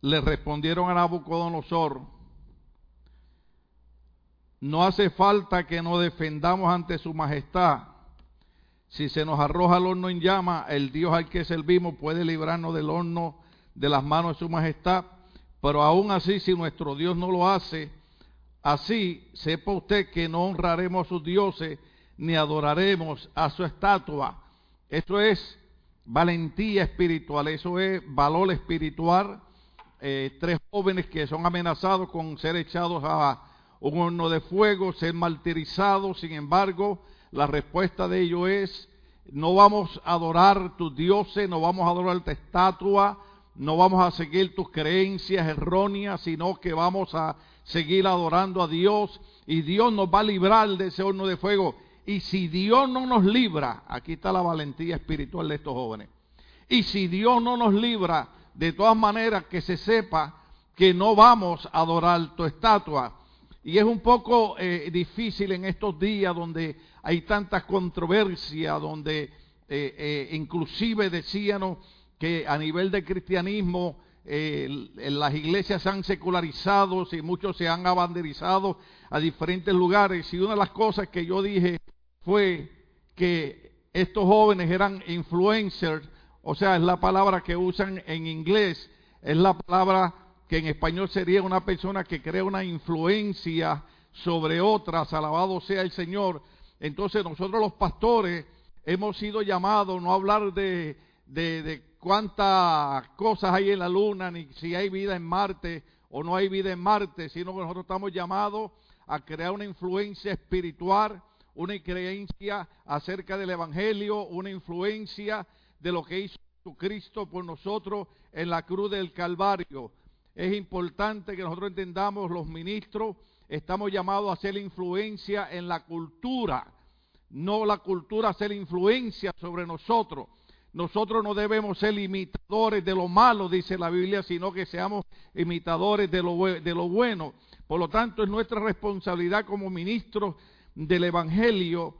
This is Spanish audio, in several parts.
le respondieron a Nabucodonosor, no hace falta que nos defendamos ante su majestad. Si se nos arroja el horno en llama, el Dios al que servimos puede librarnos del horno de las manos de su majestad. Pero aún así, si nuestro Dios no lo hace, así sepa usted que no honraremos a sus dioses ni adoraremos a su estatua. Esto es valentía espiritual, eso es valor espiritual. Eh, tres jóvenes que son amenazados con ser echados a un horno de fuego, ser martirizados. Sin embargo, la respuesta de ellos es, no vamos a adorar tus dioses, no vamos a adorar tu estatua, no vamos a seguir tus creencias erróneas, sino que vamos a seguir adorando a Dios y Dios nos va a librar de ese horno de fuego. Y si Dios no nos libra, aquí está la valentía espiritual de estos jóvenes. Y si Dios no nos libra, de todas maneras que se sepa que no vamos a adorar tu estatua. Y es un poco eh, difícil en estos días donde hay tanta controversia, donde eh, eh, inclusive decían que a nivel de cristianismo las iglesias se han secularizado y muchos se han abanderizado a diferentes lugares. Y una de las cosas que yo dije fue que estos jóvenes eran influencers, o sea, es la palabra que usan en inglés, es la palabra que en español sería una persona que crea una influencia sobre otras, alabado sea el Señor. Entonces nosotros los pastores hemos sido llamados no a hablar de, de, cuántas cosas hay en la luna, ni si hay vida en Marte o no hay vida en Marte, sino que nosotros estamos llamados a crear una influencia espiritual, una creencia acerca del Evangelio, una influencia de lo que hizo Cristo por nosotros en la cruz del Calvario es importante que nosotros entendamos, los ministros, estamos llamados a hacer influencia en la cultura, no la cultura hacer influencia sobre nosotros. Nosotros no debemos ser imitadores de lo malo, dice la Biblia, sino que seamos imitadores de lo, de lo bueno. Por lo tanto, es nuestra responsabilidad como ministros del Evangelio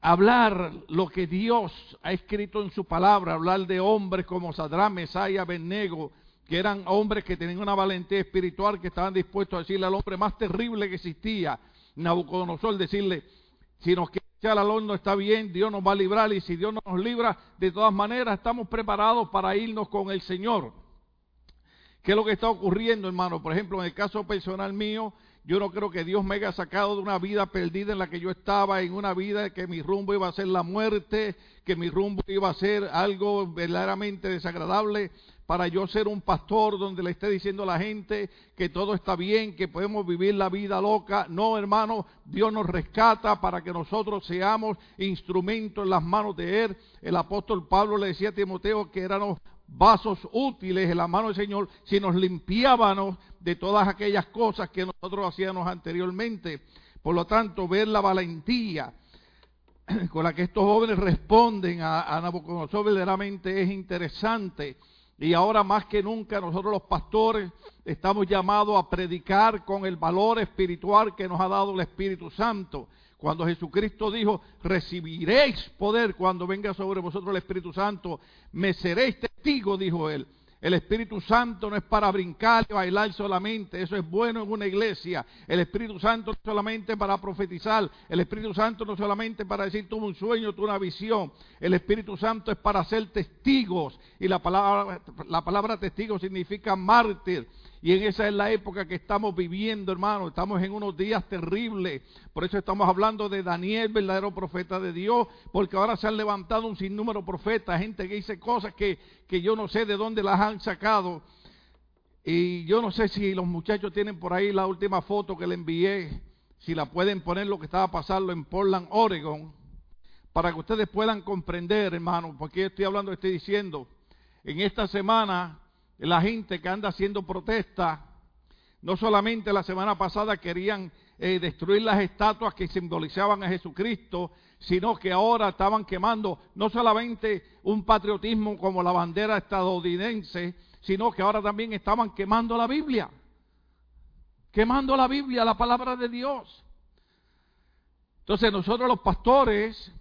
hablar lo que Dios ha escrito en su palabra, hablar de hombres como Sadrán, Mesaya, Benego, que eran hombres que tenían una valentía espiritual, que estaban dispuestos a decirle al hombre más terrible que existía, Nabucodonosor, decirle, si nos quiere echar al horno está bien, Dios nos va a librar, y si Dios no nos libra, de todas maneras estamos preparados para irnos con el Señor. ¿Qué es lo que está ocurriendo, hermano? Por ejemplo, en el caso personal mío, yo no creo que Dios me haya sacado de una vida perdida en la que yo estaba, en una vida que mi rumbo iba a ser la muerte, que mi rumbo iba a ser algo verdaderamente desagradable para yo ser un pastor donde le esté diciendo a la gente que todo está bien, que podemos vivir la vida loca. No, hermano, Dios nos rescata para que nosotros seamos instrumentos en las manos de Él. El apóstol Pablo le decía a Timoteo que éramos vasos útiles en la mano del Señor si nos limpiábamos de todas aquellas cosas que nosotros hacíamos anteriormente. Por lo tanto, ver la valentía con la que estos jóvenes responden a, a Nabucodonosor verdaderamente es interesante y ahora más que nunca nosotros los pastores estamos llamados a predicar con el valor espiritual que nos ha dado el Espíritu Santo. Cuando Jesucristo dijo, recibiréis poder cuando venga sobre vosotros el Espíritu Santo, me seréis testigo, dijo él. El Espíritu Santo no es para brincar y bailar solamente, eso es bueno en una iglesia. El Espíritu Santo no solamente para profetizar, el Espíritu Santo no solamente para decir tuve un sueño, tuve una visión. El Espíritu Santo es para ser testigos y la palabra, la palabra testigo significa mártir. Y en esa es la época que estamos viviendo, hermano. Estamos en unos días terribles. Por eso estamos hablando de Daniel, verdadero profeta de Dios. Porque ahora se han levantado un sinnúmero de profetas, gente que dice cosas que, que yo no sé de dónde las han sacado. Y yo no sé si los muchachos tienen por ahí la última foto que le envié. Si la pueden poner lo que estaba pasando en Portland, Oregon. Para que ustedes puedan comprender, hermano. Porque estoy hablando, estoy diciendo. En esta semana la gente que anda haciendo protesta, no solamente la semana pasada querían eh, destruir las estatuas que simbolizaban a Jesucristo, sino que ahora estaban quemando no solamente un patriotismo como la bandera estadounidense, sino que ahora también estaban quemando la Biblia. Quemando la Biblia, la palabra de Dios. Entonces nosotros los pastores,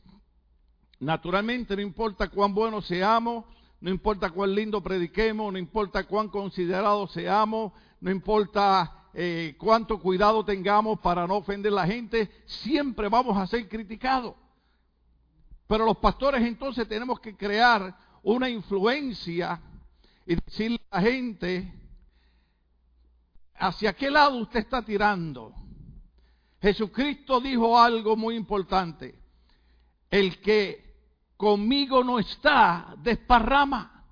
naturalmente no importa cuán buenos seamos, no importa cuán lindo prediquemos, no importa cuán considerados seamos, no importa eh, cuánto cuidado tengamos para no ofender a la gente, siempre vamos a ser criticados. Pero los pastores entonces tenemos que crear una influencia y decirle a la gente hacia qué lado usted está tirando. Jesucristo dijo algo muy importante. El que conmigo no está, desparrama.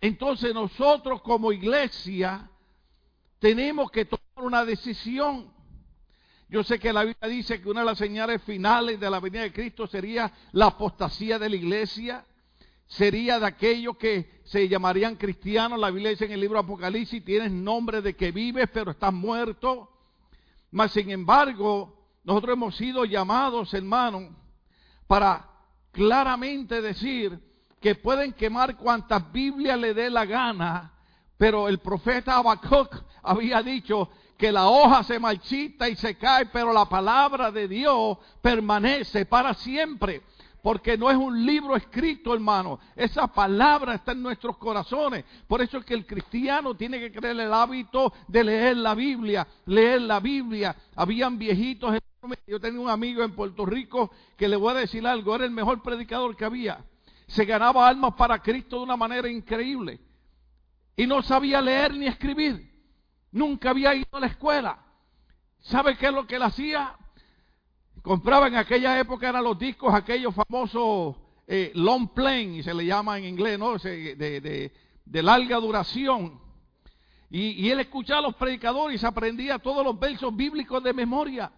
Entonces nosotros como iglesia tenemos que tomar una decisión. Yo sé que la Biblia dice que una de las señales finales de la venida de Cristo sería la apostasía de la iglesia, sería de aquellos que se llamarían cristianos. La Biblia dice en el libro Apocalipsis, tienes nombre de que vives, pero estás muerto. Mas sin embargo, nosotros hemos sido llamados, hermanos, para claramente decir que pueden quemar cuantas Biblias le dé la gana, pero el profeta Habacuc había dicho que la hoja se marchita y se cae, pero la palabra de Dios permanece para siempre. Porque no es un libro escrito, hermano. Esa palabra está en nuestros corazones. Por eso es que el cristiano tiene que creer el hábito de leer la Biblia. Leer la Biblia. Habían viejitos yo tenía un amigo en Puerto Rico que le voy a decir algo, era el mejor predicador que había. Se ganaba almas para Cristo de una manera increíble. Y no sabía leer ni escribir. Nunca había ido a la escuela. ¿Sabe qué es lo que él hacía? Compraba en aquella época eran los discos, aquellos famosos eh, long plane, se le llama en inglés, ¿no? De, larga duración. Y, y él escuchaba a los predicadores aprendía todos los versos bíblicos de memoria.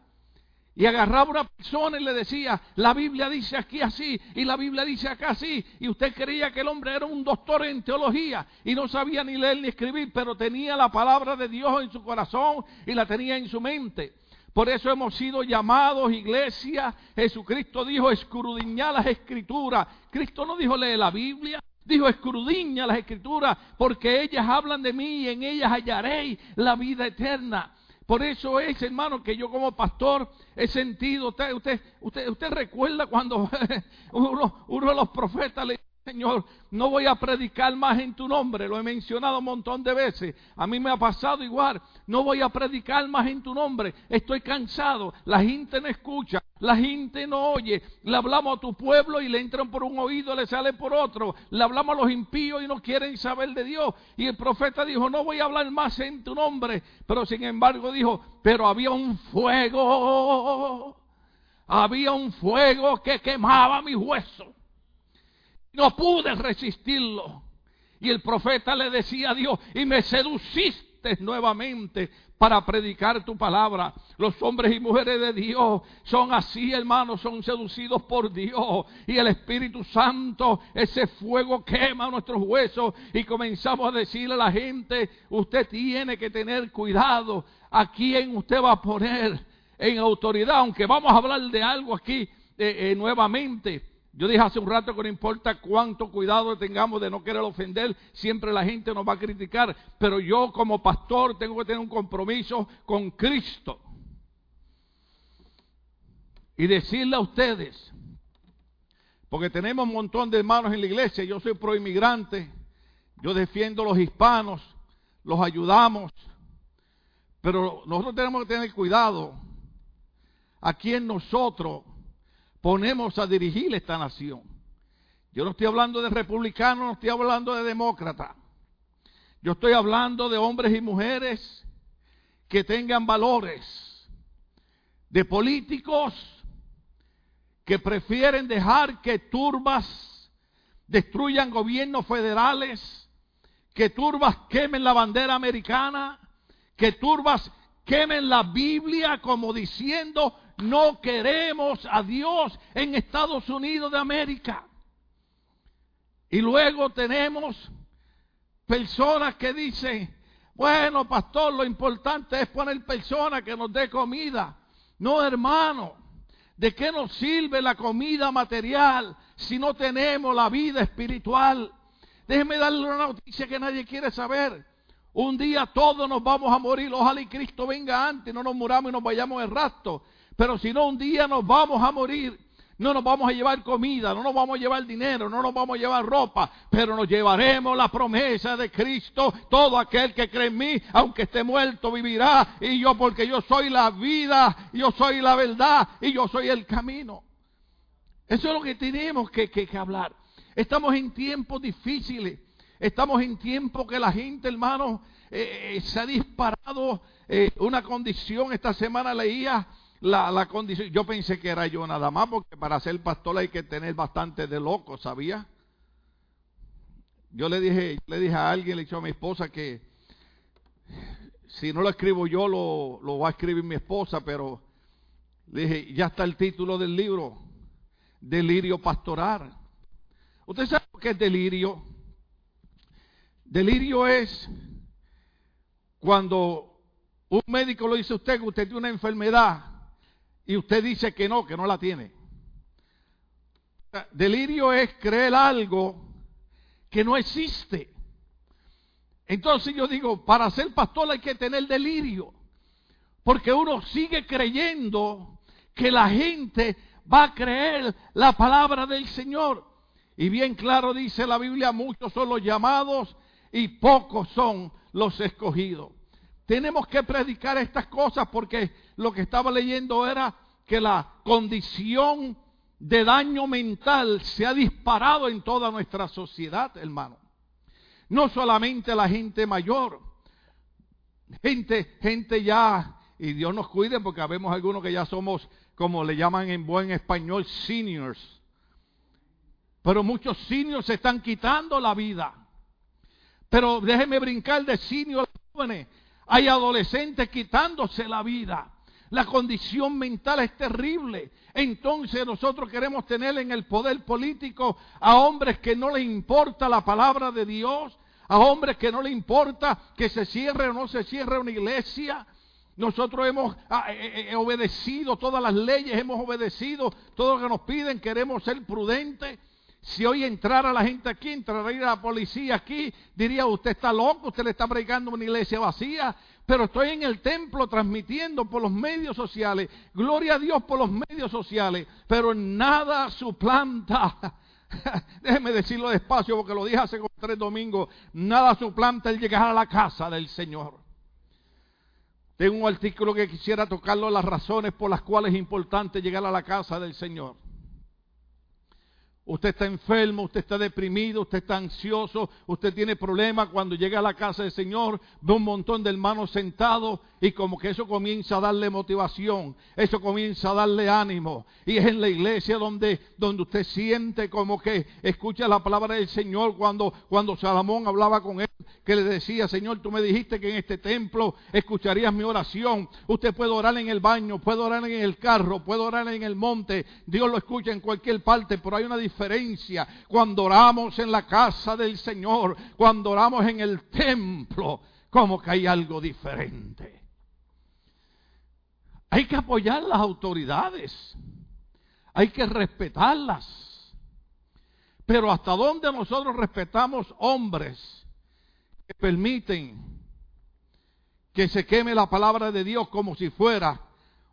Y agarraba una persona y le decía, la Biblia dice aquí así y la Biblia dice acá así. Y usted creía que el hombre era un doctor en teología y no sabía ni leer ni escribir, pero tenía la palabra de Dios en su corazón y la tenía en su mente. Por eso hemos sido llamados iglesia. Jesucristo dijo escrudiñar las escrituras. Cristo no dijo lee la Biblia. Dijo, escrudiña las escrituras, porque ellas hablan de mí y en ellas hallaréis la vida eterna. Por eso es, hermano, que yo como pastor he sentido, usted, usted, usted, usted recuerda cuando uno, uno de los profetas le Señor, no voy a predicar más en tu nombre, lo he mencionado un montón de veces, a mí me ha pasado igual, no voy a predicar más en tu nombre, estoy cansado, la gente no escucha, la gente no oye, le hablamos a tu pueblo y le entran por un oído, le sale por otro, le hablamos a los impíos y no quieren saber de Dios. Y el profeta dijo, no voy a hablar más en tu nombre, pero sin embargo dijo, pero había un fuego, había un fuego que quemaba mi hueso no pude resistirlo. Y el profeta le decía a Dios, y me seduciste nuevamente para predicar tu palabra. Los hombres y mujeres de Dios son así, hermanos, son seducidos por Dios. Y el Espíritu Santo, ese fuego quema nuestros huesos. Y comenzamos a decirle a la gente, usted tiene que tener cuidado a quién usted va a poner en autoridad. Aunque vamos a hablar de algo aquí eh, eh, nuevamente. Yo dije hace un rato que no importa cuánto cuidado tengamos de no querer ofender, siempre la gente nos va a criticar, pero yo como pastor tengo que tener un compromiso con Cristo. Y decirle a ustedes, porque tenemos un montón de hermanos en la iglesia, yo soy pro inmigrante, yo defiendo a los hispanos, los ayudamos, pero nosotros tenemos que tener cuidado a quien nosotros ponemos a dirigir esta nación. Yo no estoy hablando de republicanos, no estoy hablando de demócratas. Yo estoy hablando de hombres y mujeres que tengan valores, de políticos que prefieren dejar que turbas destruyan gobiernos federales, que turbas quemen la bandera americana, que turbas quemen la Biblia como diciendo no queremos a Dios en Estados Unidos de América. Y luego tenemos personas que dicen, bueno, pastor, lo importante es poner personas que nos dé comida. No, hermano, ¿de qué nos sirve la comida material si no tenemos la vida espiritual? Déjeme darle una noticia que nadie quiere saber. Un día todos nos vamos a morir. Ojalá y Cristo venga antes, no nos muramos y nos vayamos de rato. Pero si no, un día nos vamos a morir. No nos vamos a llevar comida, no nos vamos a llevar dinero, no nos vamos a llevar ropa, pero nos llevaremos la promesa de Cristo. Todo aquel que cree en mí, aunque esté muerto, vivirá. Y yo, porque yo soy la vida, yo soy la verdad y yo soy el camino. Eso es lo que tenemos que, hablar. Estamos en tiempos difíciles. Estamos en tiempos que la gente, hermano, eh, eh, se ha disparado eh, una condición. Esta semana leía la, condición. Yo pensé que era yo nada más, porque para ser pastor hay que tener bastante de loco, ¿sabía? Yo le dije, le dije a alguien, le dije a mi esposa que si no lo escribo yo, lo, lo va a escribir mi esposa, pero le dije, ya está el título del libro, Delirio Pastoral. ¿Usted sabe lo que es delirio? Delirio es cuando un médico le dice a usted que usted tiene una enfermedad y usted dice que no, que no la tiene. Delirio es creer algo que no existe. Entonces yo digo, para ser pastor hay que tener delirio, porque uno sigue creyendo que la gente va a creer la palabra del Señor. Y bien claro dice la Biblia, muchos son los llamados y pocos son los escogidos. Tenemos que predicar estas cosas porque lo que estaba leyendo era que la condición de daño mental se ha disparado en toda nuestra sociedad, hermano. No solamente la gente mayor, gente, gente ya, y Dios nos cuide porque habemos algunos que ya somos, como le llaman en buen español, seniors. Pero muchos seniors se están quitando la vida. Pero déjeme brincar de seniors jóvenes. Hay adolescentes quitándose la vida. La condición mental es terrible. Entonces nosotros queremos tener en el poder político a hombres que no les importa la palabra de Dios, a hombres que no les importa que se cierre o no se cierre una iglesia. Nosotros hemos ah, eh, eh, eh, obedecido todas las leyes, hemos obedecido todo lo que nos piden, queremos ser prudentes. Si hoy entrara la gente aquí, entraría la policía aquí, diría usted está loco, usted le está predicando una iglesia vacía, pero estoy en el templo transmitiendo por los medios sociales. Gloria a Dios por los medios sociales, pero nada suplanta. Déjeme decirlo despacio porque lo dije hace tres domingos. Nada suplanta el llegar a la casa del Señor. Tengo un artículo que quisiera tocarlo, las razones por las cuales es importante llegar a la casa del Señor. Usted está enfermo, usted está deprimido, usted está ansioso, usted tiene problemas. Cuando llega a la casa del Señor, ve un montón de hermanos sentados y como que eso comienza a darle motivación, eso comienza a darle ánimo. Y es en la iglesia donde, donde usted siente como que escucha la palabra del Señor cuando, cuando Salomón hablaba con él, que le decía, Señor, tú me dijiste que en este templo escucharías mi oración. Usted puede orar en el baño, puede orar en el carro, puede orar en el monte. Dios lo escucha en cualquier parte, pero hay una diferencia cuando oramos en la casa del Señor, cuando oramos en el templo, como que hay algo diferente. Hay que apoyar las autoridades, hay que respetarlas. Pero hasta dónde nosotros respetamos hombres que permiten que se queme la palabra de Dios como si fuera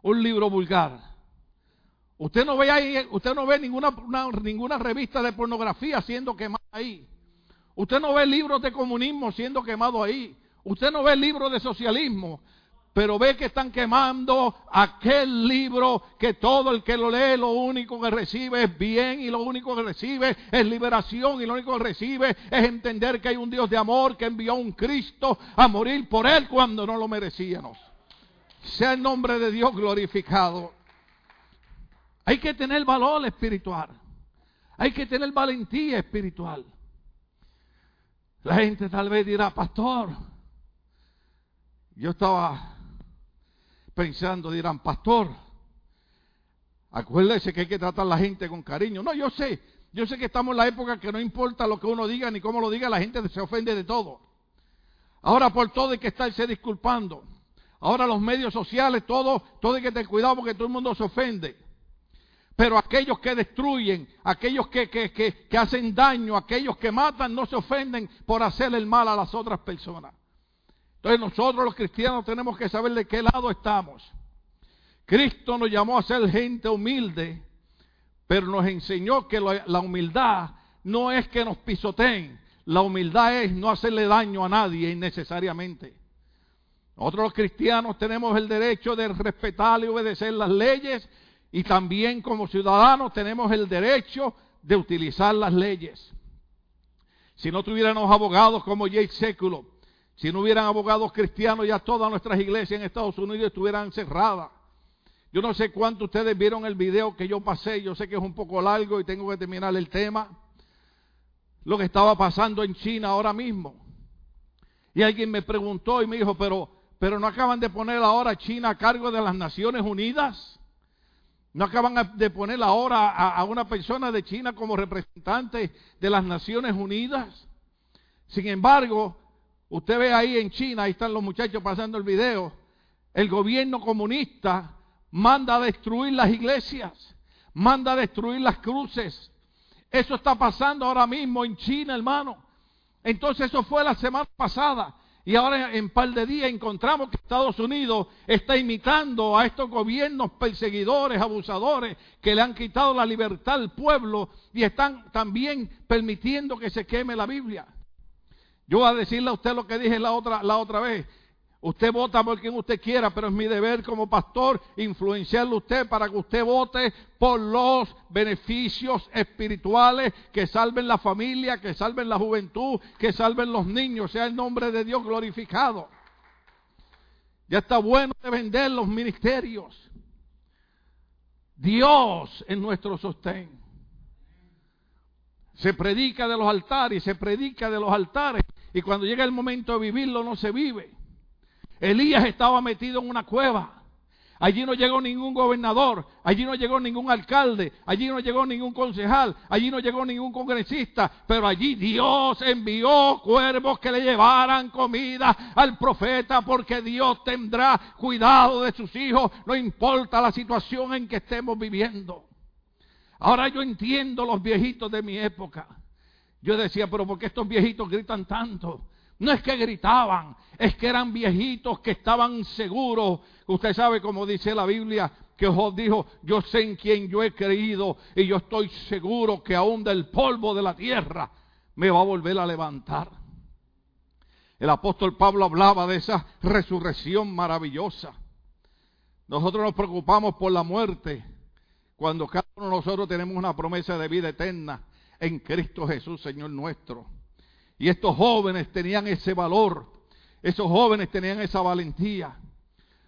un libro vulgar. Usted no ve ahí, usted no ve ninguna, ninguna revista de pornografía siendo quemada ahí. Usted no ve libros de comunismo siendo quemado ahí. Usted no ve libros de socialismo. Pero ve que están quemando aquel libro que todo el que lo lee lo único que recibe es bien y lo único que recibe es liberación y lo único que recibe es entender que hay un Dios de amor que envió a un Cristo a morir por él cuando no lo merecíamos. Sea el nombre de Dios glorificado. Hay que tener valor espiritual. Hay que tener valentía espiritual. La gente tal vez dirá, pastor, yo estaba pensando, dirán, pastor, acuérdese que hay que tratar a la gente con cariño. No, yo sé, yo sé que estamos en la época que no importa lo que uno diga ni cómo lo diga, la gente se ofende de todo. Ahora por todo hay que estarse disculpando. Ahora los medios sociales, todo, todo hay que tener cuidado porque todo el mundo se ofende. Pero aquellos que destruyen, aquellos que, que, hacen daño, aquellos que matan, no se ofenden por hacer el mal a las otras personas. Entonces nosotros los cristianos tenemos que saber de qué lado estamos. Cristo nos llamó a ser gente humilde, pero nos enseñó que la humildad no es que nos pisoteen, la humildad es no hacerle daño a nadie innecesariamente. Nosotros los cristianos tenemos el derecho de respetar y obedecer las leyes y también como ciudadanos tenemos el derecho de utilizar las leyes. Si no tuviéramos abogados como Jake Século, si no hubieran abogados cristianos, ya todas nuestras iglesias en Estados Unidos estuvieran cerradas. Yo no sé cuánto ustedes vieron el video que yo pasé, yo sé que es un poco largo y tengo que terminar el tema. Lo que estaba pasando en China ahora mismo. Y alguien me preguntó y me dijo, pero, pero no acaban de poner ahora China a cargo de las Naciones Unidas. No acaban de poner ahora a, una persona de China como representante de las Naciones Unidas. Sin embargo, usted ve ahí en China, ahí están los muchachos pasando el video, el gobierno comunista manda a destruir las iglesias, manda a destruir las cruces. Eso está pasando ahora mismo en China, hermano. Entonces eso fue la semana pasada. Y ahora en par de días encontramos que Estados Unidos está imitando a estos gobiernos perseguidores, abusadores, que le han quitado la libertad al pueblo y están también permitiendo que se queme la Biblia. Yo voy a decirle a usted lo que dije la otra, la otra vez. Usted vota por quien usted quiera, pero es mi deber como pastor influenciarle a usted para que usted vote por los beneficios espirituales que salven la familia, que salven la juventud, que salven los niños, sea el nombre de Dios glorificado. Ya está bueno de vender los ministerios. Dios es nuestro sostén. Se predica de los altares, se predica de los altares, y cuando llega el momento de vivirlo no se vive. Elías estaba metido en una cueva. Allí no llegó ningún gobernador, allí no llegó ningún alcalde, allí no llegó ningún concejal, allí no llegó ningún congresista, pero allí Dios envió cuervos que le llevaran comida al profeta porque Dios tendrá cuidado de sus hijos, no importa la situación en que estemos viviendo. Ahora yo entiendo los viejitos de mi época. Yo decía, pero ¿por qué estos viejitos gritan tanto? No es que gritaban, es que eran viejitos que estaban seguros. Usted sabe como dice la Biblia, que Job dijo, yo sé en quién yo he creído y yo estoy seguro que aún del polvo de la tierra me va a volver a levantar. El apóstol Pablo hablaba de esa resurrección maravillosa. Nosotros nos preocupamos por la muerte cuando cada uno de nosotros tenemos una promesa de vida eterna en Cristo Jesús, Señor nuestro. Y estos jóvenes tenían ese valor, esos jóvenes tenían esa valentía.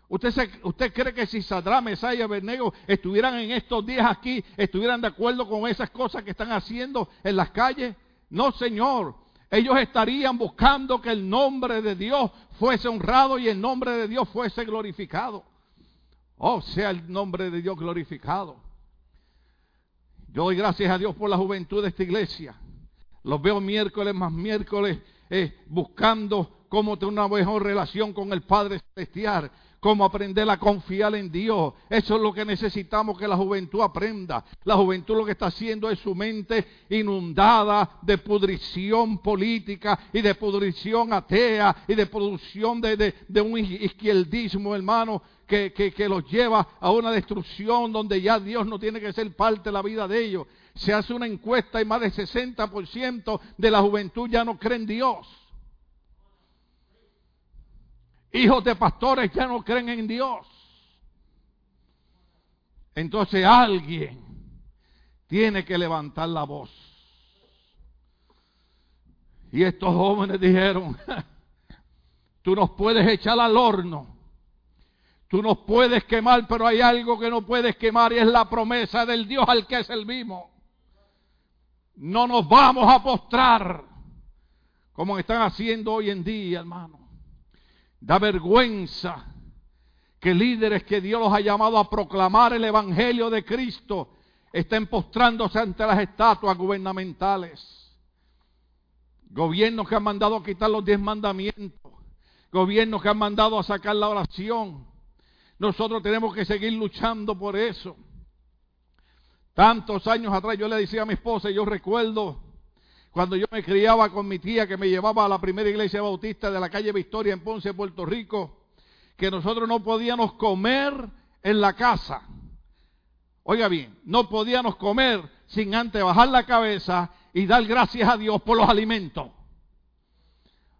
¿Usted, ¿Usted cree que si Sadra, Mesaya y Bernego estuvieran en estos días aquí, estuvieran de acuerdo con esas cosas que están haciendo en las calles? No, Señor. Ellos estarían buscando que el nombre de Dios fuese honrado y el nombre de Dios fuese glorificado. Oh, sea el nombre de Dios glorificado. Yo doy gracias a Dios por la juventud de esta iglesia. Los veo miércoles más miércoles eh, buscando cómo tener una mejor relación con el Padre Celestial, cómo aprender a confiar en Dios. Eso es lo que necesitamos que la juventud aprenda. La juventud lo que está haciendo es su mente inundada de pudrición política y de pudrición atea y de pudrición de, de un izquierdismo, hermano, que, que, que, los lleva a una destrucción donde ya Dios no tiene que ser parte de la vida de ellos se hace una encuesta y más del 60% de la juventud ya no creen en Dios. Hijos de pastores ya no creen en Dios. Entonces alguien tiene que levantar la voz. Y estos jóvenes dijeron, tú nos puedes echar al horno, tú nos puedes quemar, pero hay algo que no puedes quemar y es la promesa del Dios al que servimos no nos vamos a postrar como están haciendo hoy en día, hermano. Da vergüenza que líderes que Dios los ha llamado a proclamar el Evangelio de Cristo estén postrándose ante las estatuas gubernamentales. Gobiernos que han mandado a quitar los diez mandamientos. Gobiernos que han mandado a sacar la oración. Nosotros tenemos que seguir luchando por eso. Tantos años atrás yo le decía a mi esposa, y yo recuerdo cuando yo me criaba con mi tía que me llevaba a la primera iglesia bautista de la calle Victoria en Ponce, Puerto Rico, que nosotros no podíamos comer en la casa. Oiga bien, no podíamos comer sin antes bajar la cabeza y dar gracias a Dios por los alimentos.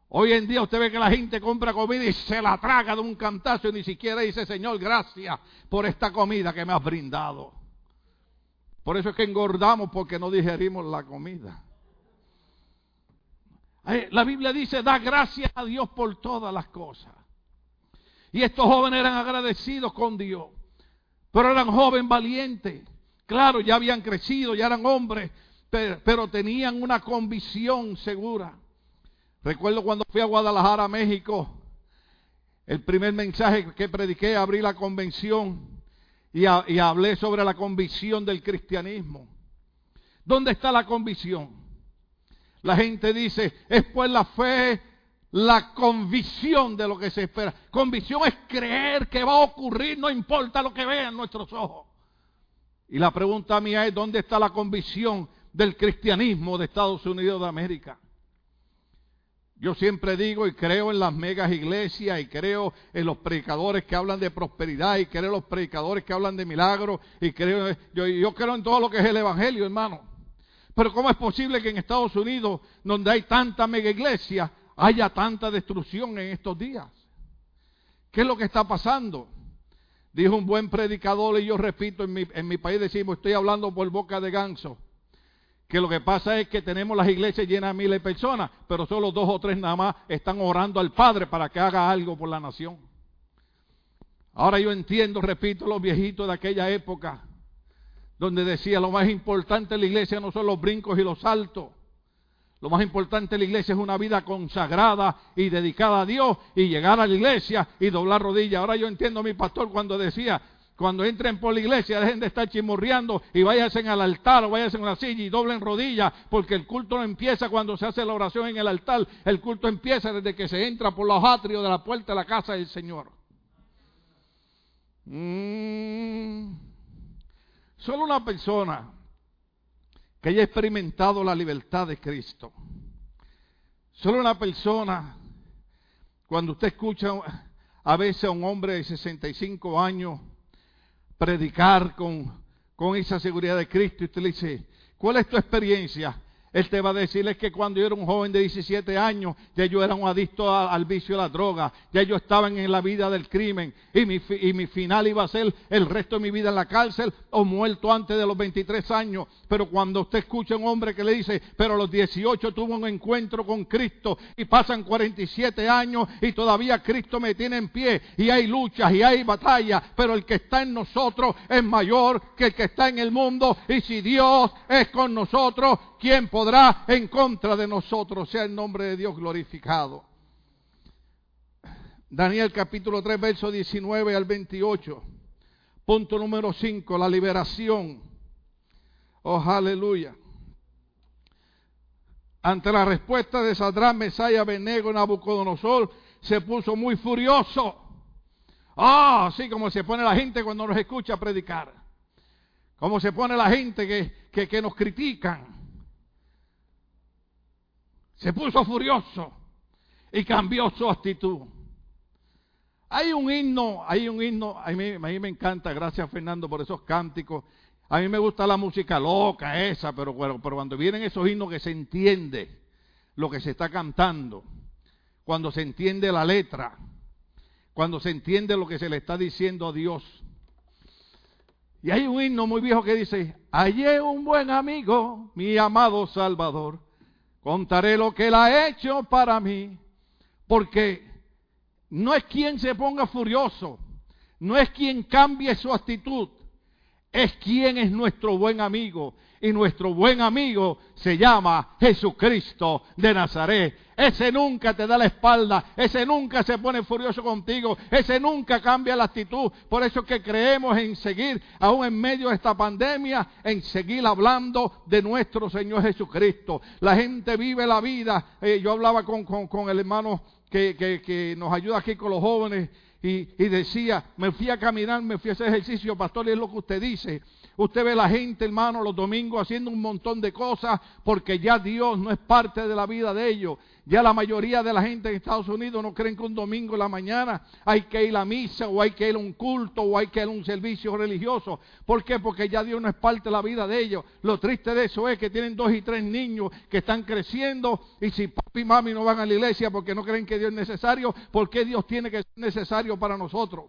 Hoy en día usted ve que la gente compra comida y se la traga de un cantazo y ni siquiera dice, Señor, gracias por esta comida que me has brindado. Por eso es que engordamos porque no digerimos la comida. La Biblia dice, da gracias a Dios por todas las cosas. Y estos jóvenes eran agradecidos con Dios. Pero eran jóvenes valientes. Claro, ya habían crecido, ya eran hombres, pero, pero tenían una convicción segura. Recuerdo cuando fui a Guadalajara, México, el primer mensaje que prediqué, abrí la convención y, hablé sobre la convicción del cristianismo. ¿Dónde está la convicción? La gente dice, es pues la fe, la convicción de lo que se espera. Convicción es creer que va a ocurrir, no importa lo que vean nuestros ojos. Y la pregunta mía es, ¿dónde está la convicción del cristianismo de Estados Unidos de América? Yo siempre digo y creo en las megas iglesias y creo en los predicadores que hablan de prosperidad y creo en los predicadores que hablan de milagros y creo, yo, creo en todo lo que es el evangelio, hermano. Pero ¿cómo es posible que en Estados Unidos, donde hay tanta mega iglesia, haya tanta destrucción en estos días? ¿Qué es lo que está pasando? Dijo un buen predicador y yo repito, en mi, en mi país decimos, estoy hablando por boca de ganso que lo que pasa es que tenemos las iglesias llenas de miles de personas, pero solo dos o tres nada más están orando al Padre para que haga algo por la nación. Ahora yo entiendo, repito, los viejitos de aquella época, donde decía lo más importante de la iglesia no son los brincos y los saltos. Lo más importante de la iglesia es una vida consagrada y dedicada a Dios y llegar a la iglesia y doblar rodillas. Ahora yo entiendo a mi pastor cuando decía, cuando entren por la iglesia, dejen de estar chimorreando y váyanse al altar o váyanse en la silla y doblen rodillas, porque el culto no empieza cuando se hace la oración en el altar. El culto empieza desde que se entra por los atrios de la puerta de la casa del Señor. Mm. Solo una persona que haya experimentado la libertad de Cristo. Solo una persona, cuando usted escucha a veces a un hombre de 65 años, predicar con, con esa seguridad de Cristo y usted le dice, ¿cuál es tu experiencia? Él te va a decirles que cuando yo era un joven de 17 años, ya yo era un adicto al vicio de la droga, ya yo estaba en la vida del crimen y mi, final iba a ser el resto de mi vida en la cárcel o muerto antes de los 23 años. Pero cuando usted escucha a un hombre que le dice, pero a los 18 tuvo un encuentro con Cristo y pasan 47 años y todavía Cristo me tiene en pie y hay luchas y hay batallas, pero el que está en nosotros es mayor que el que está en el mundo y si Dios es con nosotros, ¿quién podrá en contra de nosotros? Sea el nombre de Dios glorificado. Daniel capítulo 3, verso 19 al 28. Punto número 5, la liberación. Oh, aleluya. Ante la respuesta de Sadrán, Mesaya, Benego, Nabucodonosor, se puso muy furioso. Ah, así como se pone la gente cuando nos escucha predicar. Como se pone la gente que, que, que nos critican se puso furioso y cambió su actitud. Hay un himno, hay un himno, a mí, me encanta, gracias Fernando por esos cánticos. A mí me gusta la música loca esa, pero, pero cuando vienen esos himnos que se entiende lo que se está cantando, cuando se entiende la letra, cuando se entiende lo que se le está diciendo a Dios. Y hay un himno muy viejo que dice, hallé un buen amigo, mi amado Salvador, Contaré lo que Él ha hecho para mí. Porque no es quien se ponga furioso, no es quien cambie su actitud, es quien es nuestro buen amigo. Y nuestro buen amigo se llama Jesucristo de Nazaret. Ese nunca te da la espalda, ese nunca se pone furioso contigo, ese nunca cambia la actitud. Por eso que creemos en seguir, aún en medio de esta pandemia, en seguir hablando de nuestro Señor Jesucristo. La gente vive la vida. Eh, yo hablaba con, con, con el hermano que, que, que nos ayuda aquí con los jóvenes y, y, decía, me fui a caminar, me fui a hacer ejercicio, pastor, es lo que usted dice. Usted ve la gente, hermano, los domingos haciendo un montón de cosas porque ya Dios no es parte de la vida de ellos. Ya la mayoría de la gente en Estados Unidos no creen que un domingo en la mañana hay que ir a misa o hay que ir a un culto o hay que ir a un servicio religioso. ¿Por qué? Porque ya Dios no es parte de la vida de ellos. Lo triste de eso es que tienen dos y tres niños que están creciendo y si papi y mami no van a la iglesia porque no creen que Dios es necesario, ¿por qué Dios tiene que ser necesario para nosotros?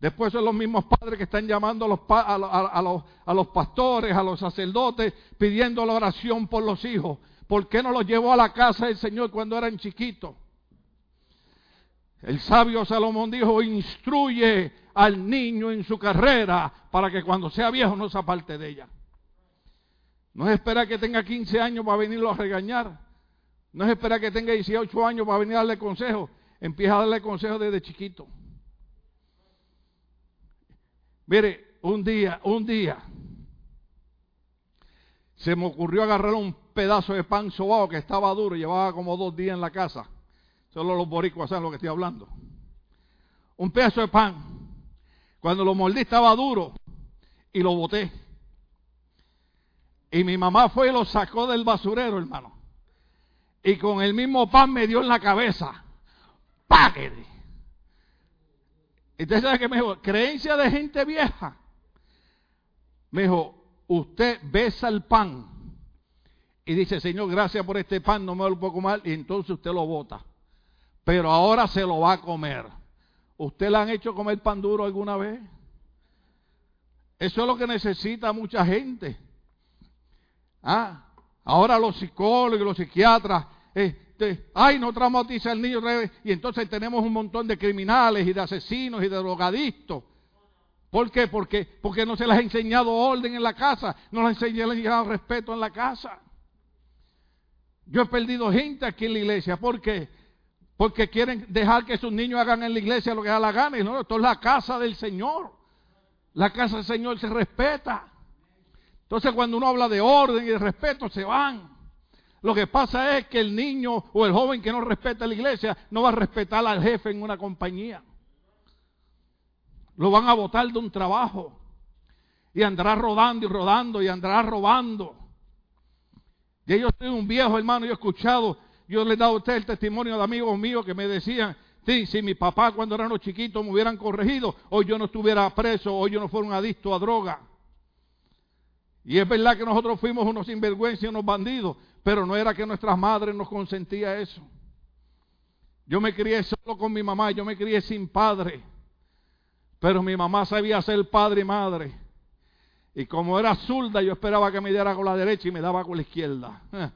Después son los mismos padres que están llamando a los, a, los, a los pastores, a los sacerdotes, pidiendo la oración por los hijos. ¿Por qué no los llevó a la casa del Señor cuando eran chiquitos? El sabio Salomón dijo, instruye al niño en su carrera para que cuando sea viejo no se aparte de ella. No es esperar que tenga 15 años para venirlo a regañar. No es esperar que tenga 18 años para venir a darle consejo. Empieza a darle consejo desde chiquito. Mire, un día, un día, se me ocurrió agarrar un pedazo de pan sobado que estaba duro, llevaba como dos días en la casa. Solo los boricuas saben lo que estoy hablando. Un pedazo de pan. Cuando lo mordí estaba duro y lo boté. Y mi mamá fue y lo sacó del basurero, hermano. Y con el mismo pan me dio en la cabeza. ¡Páguete! Entonces, ¿sabe qué me dijo? Creencia de gente vieja. Me dijo, usted besa el pan y dice, Señor, gracias por este pan, no me lo puedo comer, y entonces usted lo bota. Pero ahora se lo va a comer. ¿Usted le han hecho comer pan duro alguna vez? Eso es lo que necesita mucha gente. Ah, ahora los psicólogos los psiquiatras, este, ay, no traumatiza al niño y entonces tenemos un montón de criminales y de asesinos y de drogadictos ¿Por qué? Porque, porque no se les ha enseñado orden en la casa, no les ha enseñado respeto en la casa. Yo he perdido gente aquí en la iglesia. ¿Por qué? Porque quieren dejar que sus niños hagan en la iglesia lo que da la gana. Y no, esto es la casa del Señor. La casa del Señor se respeta. Entonces cuando uno habla de orden y de respeto, se van. Lo que pasa es que el niño o el joven que no respeta la iglesia no va a respetar al jefe en una compañía. Lo van a botar de un trabajo. Y andará rodando y rodando y andará robando. Y yo soy un viejo hermano, yo he escuchado, yo le he dado a usted el testimonio de amigos míos que me decían, sí, si mi papá cuando éramos chiquitos me hubieran corregido, hoy yo no estuviera preso, hoy yo no fuera un adicto a droga. Y es verdad que nosotros fuimos unos sinvergüenzas unos bandidos, pero no era que nuestras madres nos consentía eso. Yo me crié solo con mi mamá, yo me crié sin padre. Pero mi mamá sabía ser padre y madre. Y como era zurda, yo esperaba que me diera con la derecha y me daba con la izquierda.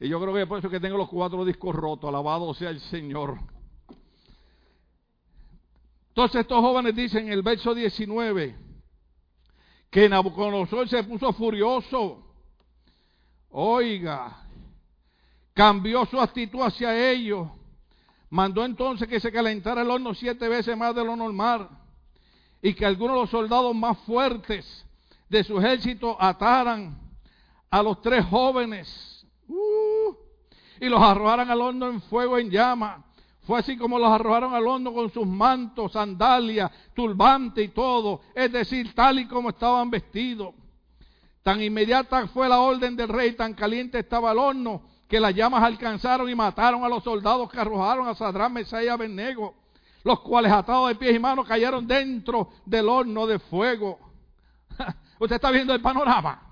Y yo creo que por eso que tengo los cuatro discos rotos. Alabado sea el Señor. Entonces estos jóvenes dicen en el verso 19 que Nabucodonosor se puso furioso. Oiga, cambió su actitud hacia ellos Mandó entonces que se calentara el horno siete veces más de lo normal y que algunos de los soldados más fuertes de su ejército ataran a los tres jóvenes uh, y los arrojaran al horno en fuego en llama. Fue así como los arrojaron al horno con sus mantos, sandalias, turbante y todo, es decir, tal y como estaban vestidos. Tan inmediata fue la orden del rey, tan caliente estaba el horno, que las llamas alcanzaron y mataron a los soldados que arrojaron a Sadrán, Mesías y Abednego, los cuales atados de pies y manos cayeron dentro del horno de fuego. Usted está viendo el panorama.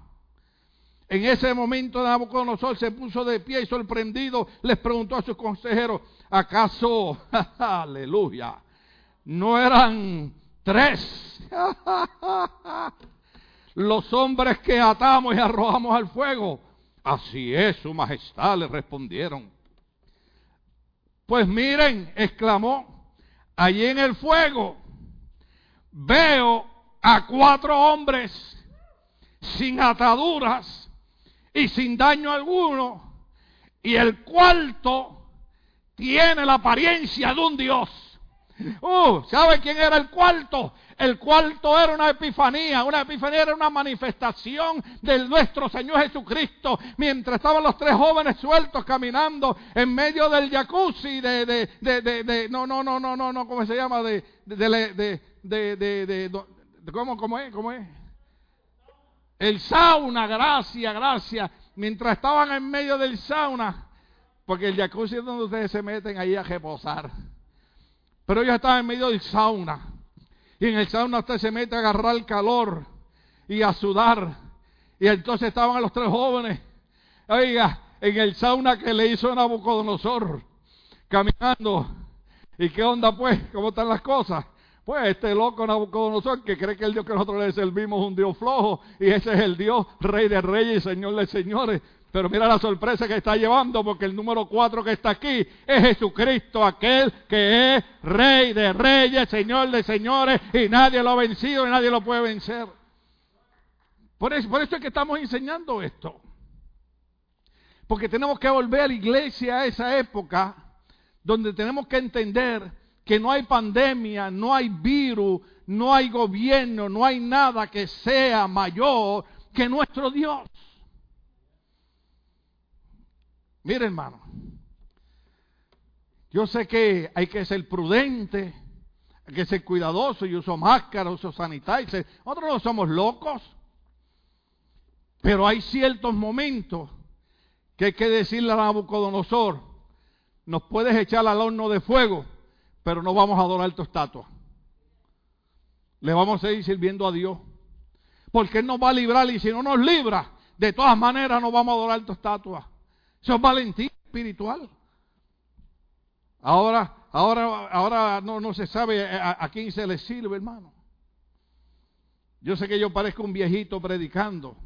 En ese momento Nabucodonosor se puso de pie y sorprendido les preguntó a sus consejeros, ¿acaso, aleluya, no eran tres los hombres que atamos y arrojamos al fuego? Así es, su majestad, le respondieron. Pues miren, exclamó, allí en el fuego veo a cuatro hombres sin ataduras y sin daño alguno, y el cuarto tiene la apariencia de un Dios. Uh, ¿sabe quién era el cuarto? El cuarto era una epifanía. Una epifanía era una manifestación de nuestro Señor Jesucristo. Mientras estaban los tres jóvenes sueltos caminando en medio del jacuzzi de, de, de, de, no, no, no, no, no, no, ¿cómo se llama? De, de, de, de, de, de, ¿cómo, cómo es? ¿Cómo es? El sauna, gracias, gracias. Mientras estaban en medio del sauna, porque el jacuzzi es donde ustedes se meten ahí a reposar. Pero ellos estaban en medio del sauna. Y en el sauna usted se mete a agarrar el calor y a sudar. Y entonces estaban los tres jóvenes, oiga, en el sauna que le hizo Nabucodonosor, caminando. ¿Y qué onda pues? ¿Cómo están las cosas? Pues este loco Nabucodonosor que cree que el Dios que nosotros le servimos es un Dios flojo y ese es el Dios, Rey de Reyes y Señor de Señores. Pero mira la sorpresa que está llevando, porque el número cuatro que está aquí es Jesucristo, aquel que es Rey de Reyes, Señor de Señores, y nadie lo ha vencido y nadie lo puede vencer. Por eso, es que estamos enseñando esto. Porque tenemos que volver a la iglesia a esa época donde tenemos que entender que no hay pandemia, no hay virus, no hay gobierno, no hay nada que sea mayor que nuestro Dios. Mire, hermano, yo sé que hay que ser prudente, hay que ser cuidadoso. Yo uso máscara, uso sanitizer. Nosotros no somos locos. Pero hay ciertos momentos que hay que decirle a Nabucodonosor: Nos puedes echar al horno de fuego, pero no vamos a adorar tu estatua. Le vamos a seguir sirviendo a Dios. Porque Él nos va a librar y si no nos libra, de todas maneras no vamos a adorar tu estatua. Eso es valentía espiritual. Ahora, ahora, ahora no, no se sabe a, quién se le sirve, hermano. Yo sé que yo parezco un viejito predicando.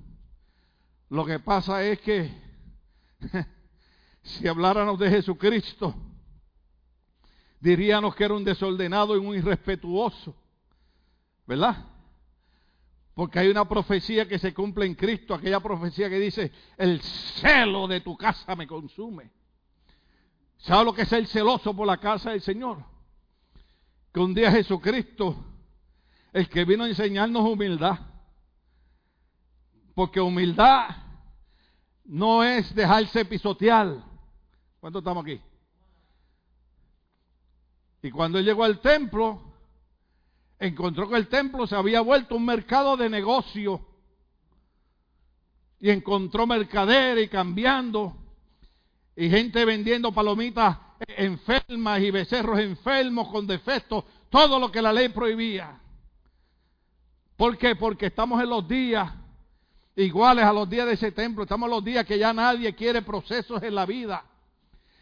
Lo que pasa es que si habláramos de Jesucristo, diríamos que era un desordenado y un irrespetuoso. ¿Verdad? Porque hay una profecía que se cumple en Cristo, aquella profecía que dice, el celo de tu casa me consume. ¿Sabe lo que es el celoso por la casa del Señor? Que un día Jesucristo, el que vino a enseñarnos humildad, porque humildad no es dejarse pisotear. ¿Cuánto estamos aquí? Y cuando él llegó al templo, encontró que el templo se había vuelto un mercado de negocio. Y encontró mercader y cambiando. Y gente vendiendo palomitas enfermas y becerros enfermos con defectos. Todo lo que la ley prohibía. ¿Por qué? Porque estamos en los días iguales a los días de ese templo. Estamos en los días que ya nadie quiere procesos en la vida.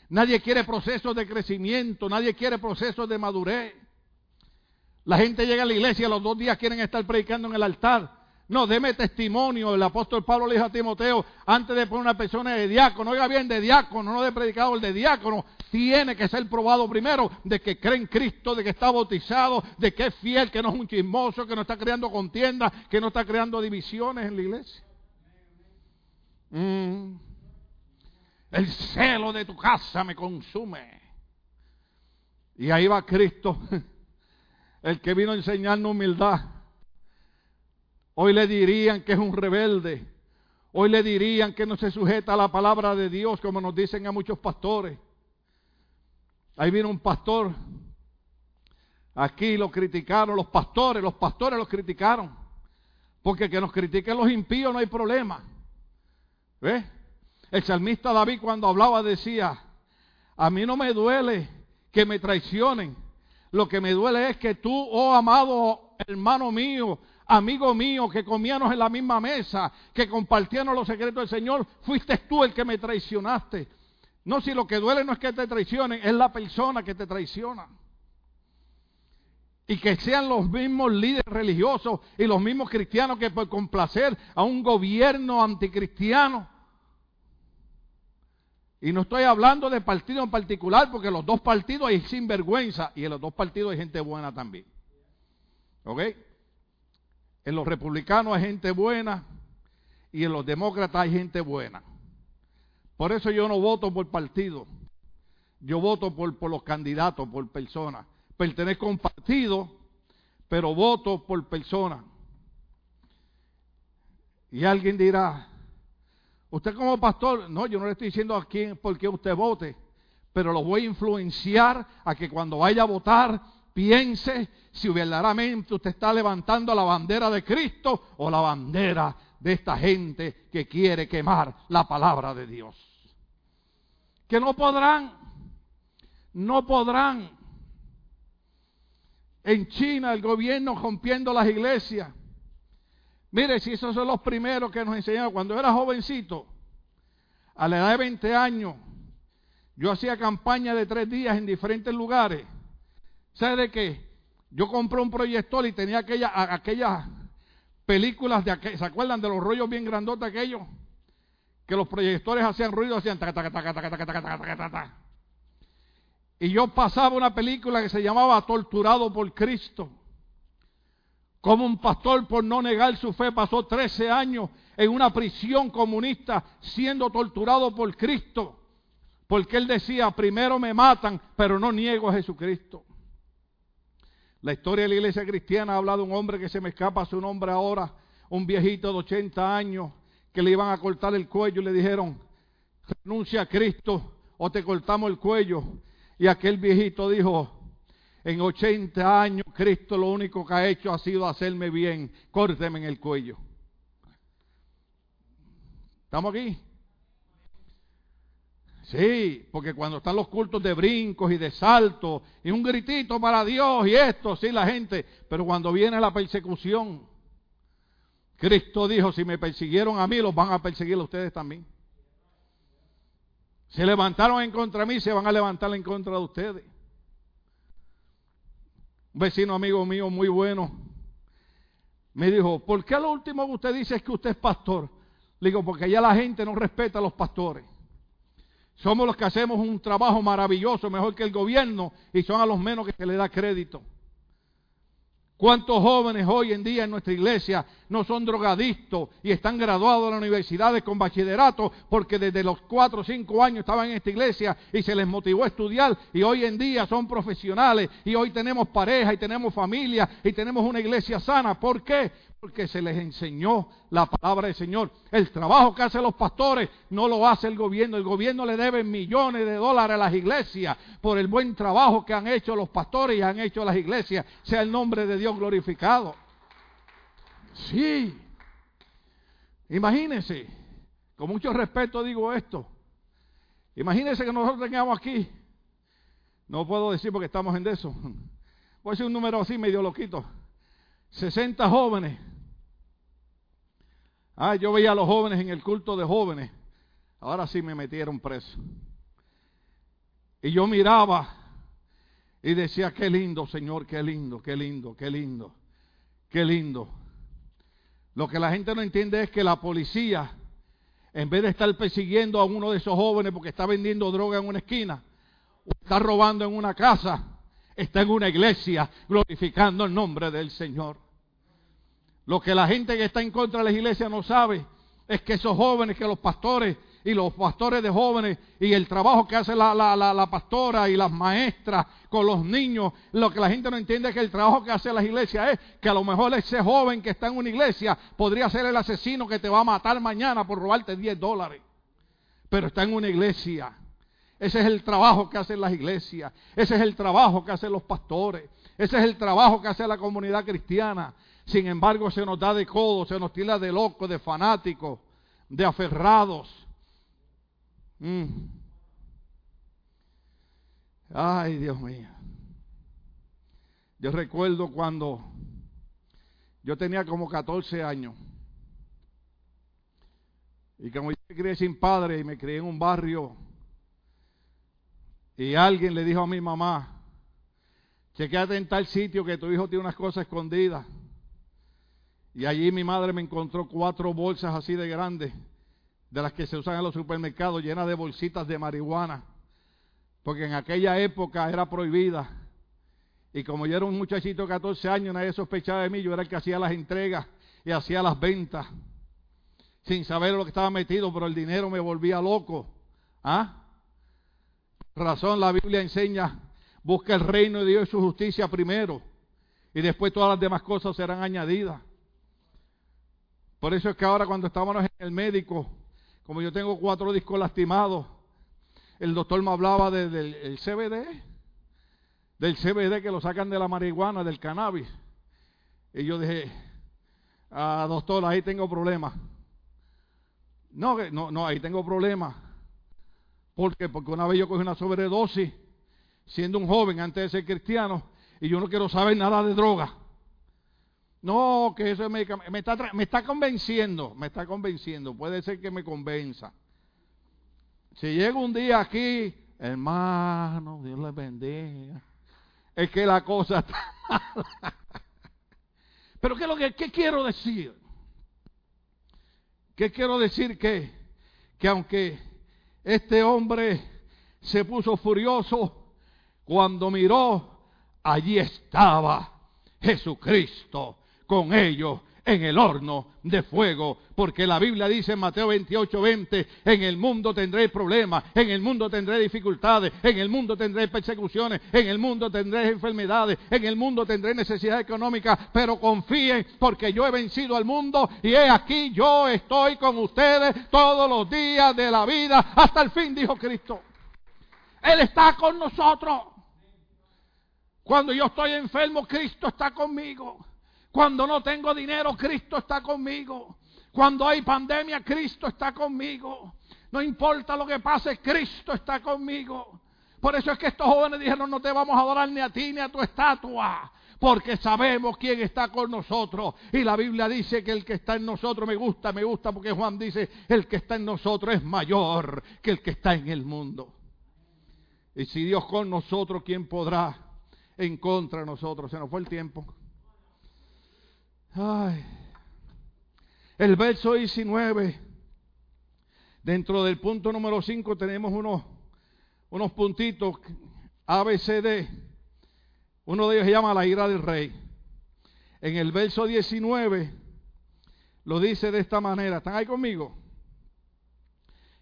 Nadie quiere procesos de crecimiento. Nadie quiere procesos de madurez. La gente llega a la iglesia, los dos días quieren estar predicando en el altar. No, deme testimonio. El apóstol Pablo le dijo a Timoteo, antes de poner una persona de diácono, oiga bien, de diácono, no de predicador, de diácono, tiene que ser probado primero de que cree en Cristo, de que está bautizado, de que es fiel, que no es un chismoso, que no está creando contiendas, que no está creando divisiones en la iglesia. Mm. El celo de tu casa me consume. Y ahí va Cristo el que vino a enseñarnos humildad. Hoy le dirían que es un rebelde. Hoy le dirían que no se sujeta a la palabra de Dios, como nos dicen a muchos pastores. Ahí vino un pastor. Aquí lo criticaron los pastores, los pastores los criticaron. Porque que nos critiquen los impíos no hay problema. ¿Ves? El salmista David cuando hablaba decía, a mí no me duele que me traicionen, lo que me duele es que tú, oh amado hermano mío, amigo mío, que comíamos en la misma mesa, que compartíamos los secretos del Señor, fuiste tú el que me traicionaste. No, si lo que duele no es que te traicionen, es la persona que te traiciona. Y que sean los mismos líderes religiosos y los mismos cristianos que por complacer a un gobierno anticristiano y no estoy hablando de partido en particular, porque los dos partidos hay sinvergüenza y en los dos partidos hay gente buena también. ¿Ok? En los republicanos hay gente buena y en los demócratas hay gente buena. Por eso yo no voto por partido. Yo voto por, por los candidatos, por personas. pertenezco a un partido, pero voto por persona. Y alguien dirá, usted como pastor, no, yo no le estoy diciendo a quién por qué usted vote, pero lo voy a influenciar a que cuando vaya a votar piense si verdaderamente usted está levantando la bandera de Cristo o la bandera de esta gente que quiere quemar la palabra de Dios. Que no podrán, no podrán. En China el gobierno rompiendo las iglesias. Mire, si esos son los primeros que nos enseñaron. Cuando era jovencito, a la edad de 20 años, yo hacía campaña de tres días en diferentes lugares. ¿Sabe de qué? Yo compré un proyector y tenía aquella, aquellas películas de ¿se acuerdan de los rollos bien grandotes aquellos? Que los proyectores hacían ruido, hacían Y yo pasaba una película que se llamaba Torturado por Cristo. Como un pastor por no negar su fe pasó 13 años en una prisión comunista siendo torturado por Cristo. Porque él decía, primero me matan, pero no niego a Jesucristo. La historia de la iglesia cristiana habla de un hombre que se me escapa su nombre ahora, un viejito de 80 años, que le iban a cortar el cuello y le dijeron, renuncia a Cristo o te cortamos el cuello. Y aquel viejito dijo, en 80 años Cristo lo único que ha hecho ha sido hacerme bien, córteme en el cuello. ¿Estamos aquí? Sí, porque cuando están los cultos de brincos y de saltos y un gritito para Dios y esto, sí, la gente, pero cuando viene la persecución, Cristo dijo, si me persiguieron a mí, los van a perseguir a ustedes también. Se levantaron en contra de mí, se van a levantar en contra de ustedes. Un vecino amigo mío muy bueno me dijo, ¿por qué lo último que usted dice es que usted es pastor? Le digo, porque allá la gente no respeta a los pastores. Somos los que hacemos un trabajo maravilloso, mejor que el gobierno, y son a los menos que se le da crédito. ¿Cuántos jóvenes hoy en día en nuestra iglesia no son drogadictos y están graduados de las universidades con bachillerato porque desde los 4 o 5 años estaban en esta iglesia y se les motivó a estudiar y hoy en día son profesionales y hoy tenemos pareja y tenemos familia y tenemos una iglesia sana? ¿Por qué? Porque se les enseñó la palabra del Señor. El trabajo que hacen los pastores no lo hace el gobierno. El gobierno le debe millones de dólares a las iglesias por el buen trabajo que han hecho los pastores y han hecho las iglesias. Sea el nombre de Dios glorificado. Sí. Imagínense, con mucho respeto digo esto. Imagínense que nosotros tengamos aquí, no puedo decir porque estamos en eso. Voy a decir un número así medio loquito. 60 jóvenes Ah, yo veía a los jóvenes en el culto de jóvenes. Ahora sí me metieron preso. Y yo miraba y decía, qué lindo, Señor, qué lindo, qué lindo, qué lindo, qué lindo. Lo que la gente no entiende es que la policía, en vez de estar persiguiendo a uno de esos jóvenes porque está vendiendo droga en una esquina, o está robando en una casa, está en una iglesia glorificando el nombre del Señor. Lo que la gente que está en contra de la iglesia no sabe es que esos jóvenes, que los pastores y los pastores de jóvenes y el trabajo que hace la, la, pastora y las maestras con los niños, lo que la gente no entiende es que el trabajo que hace la iglesia es que a lo mejor ese joven que está en una iglesia podría ser el asesino que te va a matar mañana por robarte 10 dólares. Pero está en una iglesia. Ese es el trabajo que hacen las iglesias. Ese es el trabajo que hacen los pastores. Ese es el trabajo que hace la comunidad cristiana. Sin embargo, se nos da de codo, se nos tira de locos, de fanáticos, de aferrados. Mm. Ay, Dios mío. Yo recuerdo cuando yo tenía como 14 años. Y como yo me crié sin padre y me crié en un barrio, y alguien le dijo a mi mamá, chequeate en tal sitio que tu hijo tiene unas cosas escondidas. Y allí mi madre me encontró cuatro bolsas así de grandes, de las que se usan en los supermercados, llenas de bolsitas de marihuana. Porque en aquella época era prohibida. Y como yo era un muchachito de 14 años, nadie sospechaba de mí, yo era el que hacía las entregas y hacía las ventas. Sin saber lo que estaba metido, pero el dinero me volvía loco. ¿Ah? Razón, la Biblia enseña Busca el reino de Dios y su justicia primero. Y después todas las demás cosas serán añadidas. Por eso es que ahora cuando estábamos en el médico, como yo tengo cuatro discos lastimados, el doctor me hablaba del CBD, del CBD que lo sacan de la marihuana, del cannabis. Y yo dije, ah, doctor, ahí tengo problemas. No, no, no, ahí tengo problemas. ¿Por qué? Porque una vez yo cogí una sobredosis, siendo un joven antes de ser cristiano, y yo no quiero saber nada de droga. No, que eso me, me, está, me está convenciendo, me está convenciendo. Puede ser que me convenza. Si llego un día aquí, hermano, Dios le bendiga. Es que la cosa está. Pero ¿qué, es lo que, qué quiero decir? ¿Qué quiero decir? Que, que aunque este hombre se puso furioso, cuando miró, allí estaba Jesucristo con ellos en el horno de fuego, porque la Biblia dice en Mateo 28, 20, en el mundo tendré problemas, en el mundo tendré dificultades, en el mundo tendré persecuciones, en el mundo tendré enfermedades, en el mundo tendré necesidad económica, pero confíen porque yo he vencido al mundo y he aquí yo estoy con ustedes todos los días de la vida hasta el fin, dijo Cristo. Él está con nosotros. Cuando yo estoy enfermo, Cristo está conmigo. Cuando no tengo dinero, Cristo está conmigo. Cuando hay pandemia, Cristo está conmigo. No importa lo que pase, Cristo está conmigo. Por eso es que estos jóvenes dijeron, no te vamos a adorar ni a ti ni a tu estatua. Porque sabemos quién está con nosotros. Y la Biblia dice que el que está en nosotros me gusta, me gusta porque Juan dice, el que está en nosotros es mayor que el que está en el mundo. Y si Dios con nosotros, ¿quién podrá en contra de nosotros? Se nos fue el tiempo. Ay. El verso 19. Dentro del punto número 5 tenemos unos, unos puntitos A, B, C, D. Uno de ellos se llama la ira del rey. En el verso 19 lo dice de esta manera. ¿Están ahí conmigo?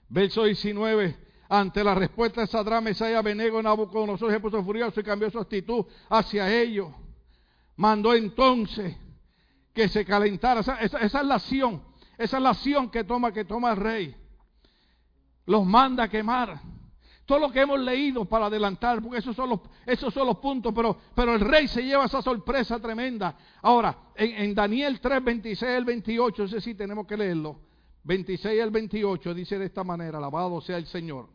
Verso 19. Ante la respuesta de Sadrán, Mesaya, Benego, Nabucodonosor se puso furioso y cambió su actitud hacia ellos. Mandó entonces que se calentara. Esa, es la acción. Esa es la acción que toma, que toma el rey. Los manda a quemar. Todo lo que hemos leído para adelantar, porque esos son los, esos son los puntos, pero, pero el rey se lleva esa sorpresa tremenda. Ahora, en, en Daniel 3, 26 al 28, ese sí tenemos que leerlo. 26 al 28 dice de esta manera, alabado sea el Señor.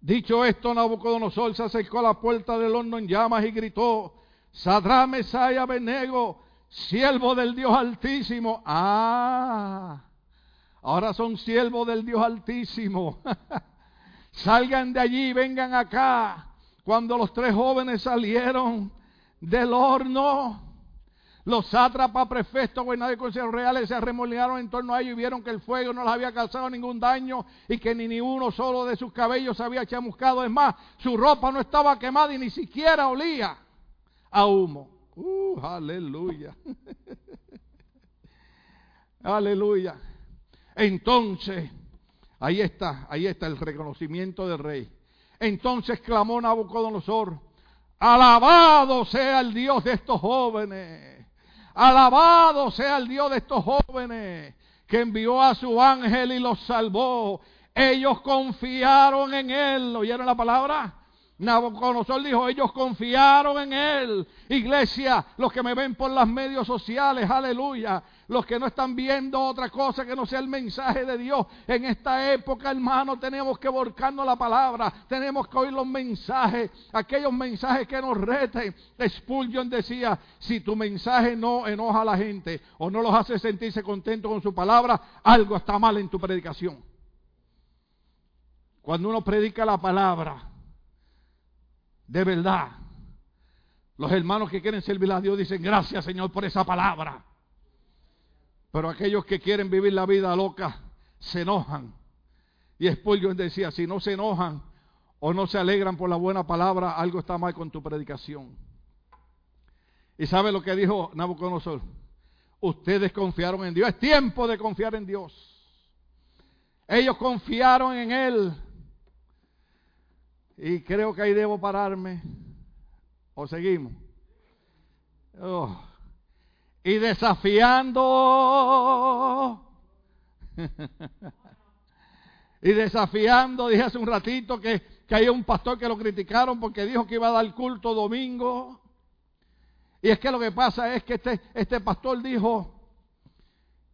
Dicho esto, Nabucodonosor se acercó a la puerta del horno en llamas y gritó, Sadra Mesaya Benego, siervo del Dios Altísimo. Ah, ahora son siervos del Dios Altísimo. Salgan de allí, vengan acá. Cuando los tres jóvenes salieron del horno, los sátrapas, prefectos, gobernadores y consejos reales se arremolinaron en torno a ellos y vieron que el fuego no les había causado ningún daño y que ni, ni uno solo de sus cabellos se había chamuscado. Es más, su ropa no estaba quemada y ni siquiera olía a humo. Uh, aleluya. aleluya. Entonces, ahí está, ahí está el reconocimiento del rey. Entonces clamó Nabucodonosor, alabado sea el Dios de estos jóvenes, alabado sea el Dios de estos jóvenes que envió a su ángel y los salvó. Ellos confiaron en él, ¿oyeron la palabra? Nabucodonosor dijo, ellos confiaron en él. Iglesia, los que me ven por las medios sociales, aleluya. Los que no están viendo otra cosa que no sea el mensaje de Dios. En esta época, hermano, tenemos que volcarnos la palabra. Tenemos que oír los mensajes, aquellos mensajes que nos reten. Spurgeon decía, si tu mensaje no enoja a la gente o no los hace sentirse contentos con su palabra, algo está mal en tu predicación. Cuando uno predica la palabra, de verdad. Los hermanos que quieren servir a Dios dicen, gracias Señor por esa palabra. Pero aquellos que quieren vivir la vida loca se enojan. Y Spurgeon decía, si no se enojan o no se alegran por la buena palabra, algo está mal con tu predicación. ¿Y sabe lo que dijo Nabucodonosor? Ustedes confiaron en Dios. Es tiempo de confiar en Dios. Ellos confiaron en Él. Y creo que ahí debo pararme. ¿O seguimos? Oh. Y desafiando. y desafiando, dije hace un ratito que, que hay un pastor que lo criticaron porque dijo que iba a dar culto domingo. Y es que lo que pasa es que este, este pastor dijo,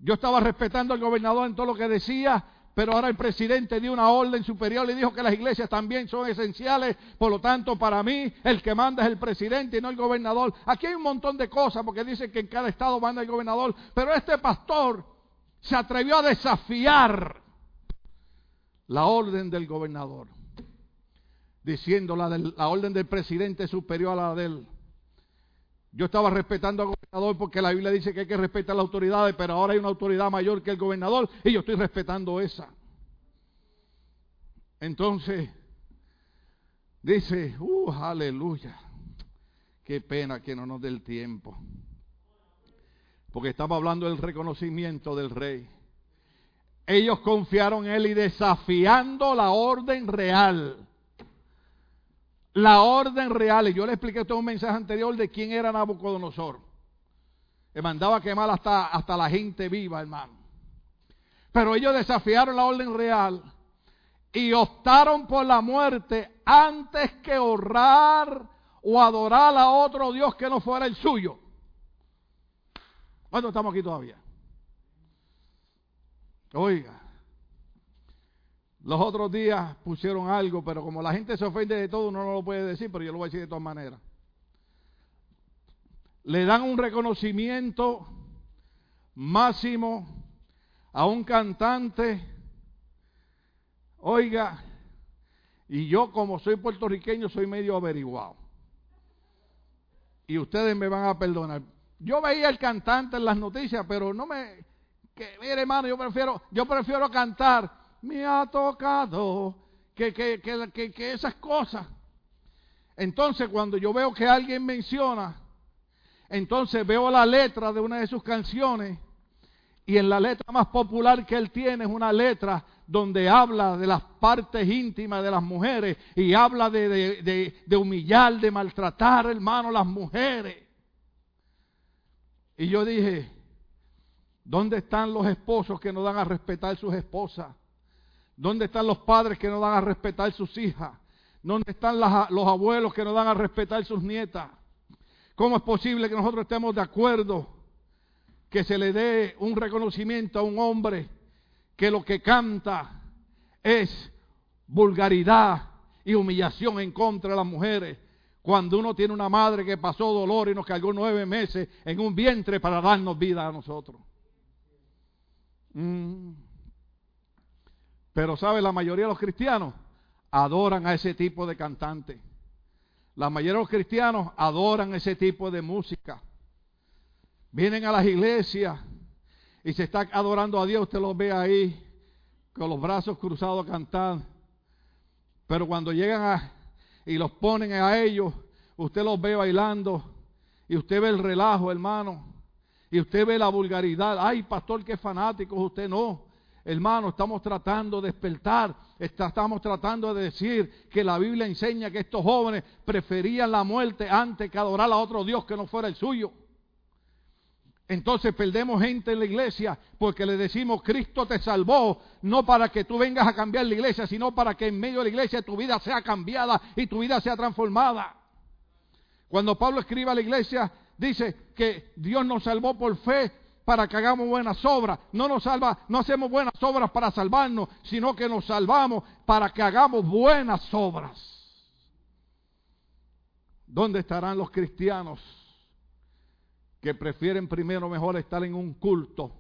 yo estaba respetando al gobernador en todo lo que decía, pero ahora el presidente dio una orden superior y dijo que las iglesias también son esenciales, por lo tanto para mí el que manda es el presidente y no el gobernador. Aquí hay un montón de cosas porque dicen que en cada estado manda el gobernador, pero este pastor se atrevió a desafiar la orden del gobernador, diciendo la, la orden del presidente superior a la de él. Yo estaba respetando al gobernador porque la Biblia dice que hay que respetar las autoridades, pero ahora hay una autoridad mayor que el gobernador y yo estoy respetando esa. Entonces, dice, uh, aleluya, qué pena que no nos dé el tiempo. Porque estaba hablando del reconocimiento del rey. Ellos confiaron en él y desafiando la orden real la orden real. Y yo le expliqué todo un mensaje anterior de quién era Nabucodonosor. Le mandaba a quemar hasta, hasta la gente viva, hermano. Pero ellos desafiaron la orden real y optaron por la muerte antes que honrar o adorar a otro Dios que no fuera el suyo. ¿Cuántos estamos aquí todavía? Oiga. Los otros días pusieron algo, pero como la gente se ofende de todo, uno no lo puede decir, pero yo lo voy a decir de todas maneras. Le dan un reconocimiento máximo a un cantante. Oiga, y yo como soy puertorriqueño soy medio averiguado. Y ustedes me van a perdonar. Yo veía al cantante en las noticias, pero no me... Que, mire hermano, yo prefiero, yo prefiero cantar me ha tocado, que, que, que, que, esas cosas. Entonces cuando yo veo que alguien menciona, entonces veo la letra de una de sus canciones y en la letra más popular que él tiene es una letra donde habla de las partes íntimas de las mujeres y habla de, de, de, humillar, de maltratar, hermano, las mujeres. Y yo dije, ¿dónde están los esposos que no dan a respetar sus esposas? ¿Dónde están los padres que no dan a respetar sus hijas? ¿Dónde están los abuelos que no dan a respetar sus nietas? ¿Cómo es posible que nosotros estemos de acuerdo que se le dé un reconocimiento a un hombre que lo que canta es vulgaridad y humillación en contra de las mujeres? Cuando uno tiene una madre que pasó dolor y nos cargó nueve meses en un vientre para darnos vida a nosotros. Mm. Pero sabe, la mayoría de los cristianos adoran a ese tipo de cantante. La mayoría de los cristianos adoran ese tipo de música. Vienen a las iglesias y se está adorando a Dios, usted los ve ahí con los brazos cruzados a cantar. Pero cuando llegan a, y los ponen a ellos, usted los ve bailando y usted ve el relajo, hermano. Y usted ve la vulgaridad. Ay, pastor, qué fanático, usted no. Hermano, estamos tratando de despertar, estamos tratando de decir que la Biblia enseña que estos jóvenes preferían la muerte antes que adorar a otro Dios que no fuera el suyo. Entonces perdemos gente en la iglesia porque le decimos Cristo te salvó, no para que tú vengas a cambiar la iglesia, sino para que en medio de la iglesia tu vida sea cambiada y tu vida sea transformada. Cuando Pablo escribe a la iglesia, dice que Dios nos salvó por fe para que hagamos buenas obras. No nos salva, no hacemos buenas obras para salvarnos, sino que nos salvamos para que hagamos buenas obras. ¿Dónde estarán los cristianos que prefieren primero mejor estar en un culto,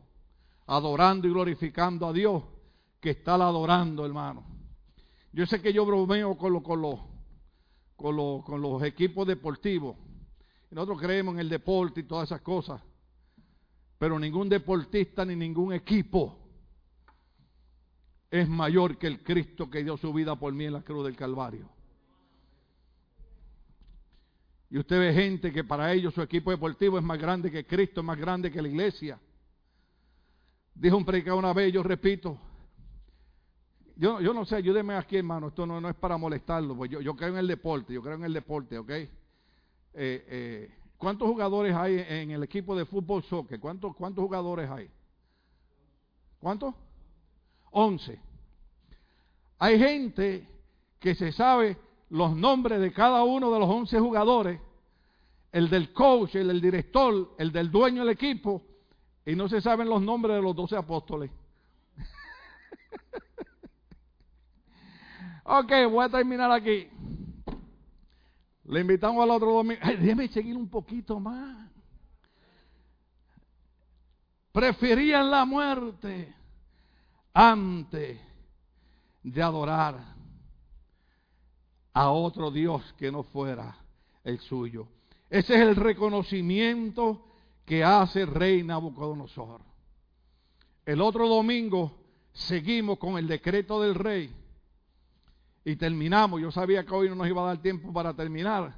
adorando y glorificando a Dios, que estar adorando, hermano? Yo sé que yo bromeo con, con, los, con, con los equipos deportivos. Nosotros creemos en el deporte y todas esas cosas. Pero ningún deportista ni ningún equipo es mayor que el Cristo que dio su vida por mí en la cruz del Calvario. Y usted ve gente que para ellos su equipo deportivo es más grande que Cristo, es más grande que la iglesia. Dijo un predicador una vez, yo repito, yo, yo no sé, ayúdeme aquí, hermano. Esto no, no es para molestarlo, pues yo, yo creo en el deporte, yo creo en el deporte, ¿ok? Eh, eh, ¿Cuántos jugadores hay en el equipo de fútbol soccer? ¿Cuántos, cuántos jugadores hay? ¿Cuántos? Once. Hay gente que se sabe los nombres de cada uno de los once jugadores, el del coach, el del director, el del dueño del equipo, y no se saben los nombres de los doce apóstoles. ok, voy a terminar aquí. Le invitamos al otro domingo. Déjeme seguir un poquito más. Preferían la muerte antes de adorar a otro Dios que no fuera el suyo. Ese es el reconocimiento que hace rey Nabucodonosor. El otro domingo seguimos con el decreto del rey y terminamos. Yo sabía que hoy no nos iba a dar tiempo para terminar.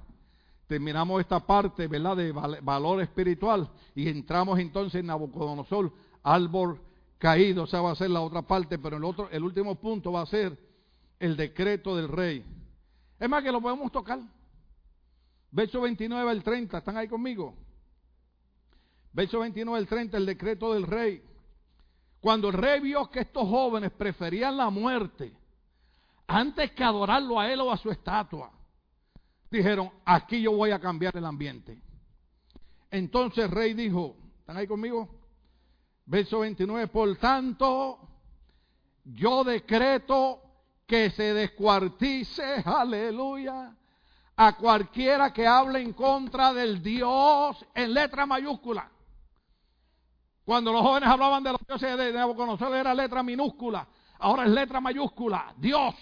Terminamos esta parte, ¿verdad?, de valor espiritual y entramos entonces en Nabucodonosor, árbol caído. O sea, va a ser la otra parte, pero el, otro, el último punto va a ser el decreto del rey. Es más, que lo podemos tocar. Verso 29 al 30, ¿están ahí conmigo? Verso 29 al 30, el decreto del rey. Cuando el rey vio que estos jóvenes preferían la muerte antes que adorarlo a él o a su estatua, dijeron, aquí yo voy a cambiar el ambiente. Entonces el rey dijo, ¿están ahí conmigo? Verso 29, por tanto, yo decreto que se descuartice, aleluya, a cualquiera que hable en contra del Dios en letra mayúscula. Cuando los jóvenes hablaban de los dioses de Nabucodonosor era letra minúscula, ahora es letra mayúscula, Dios.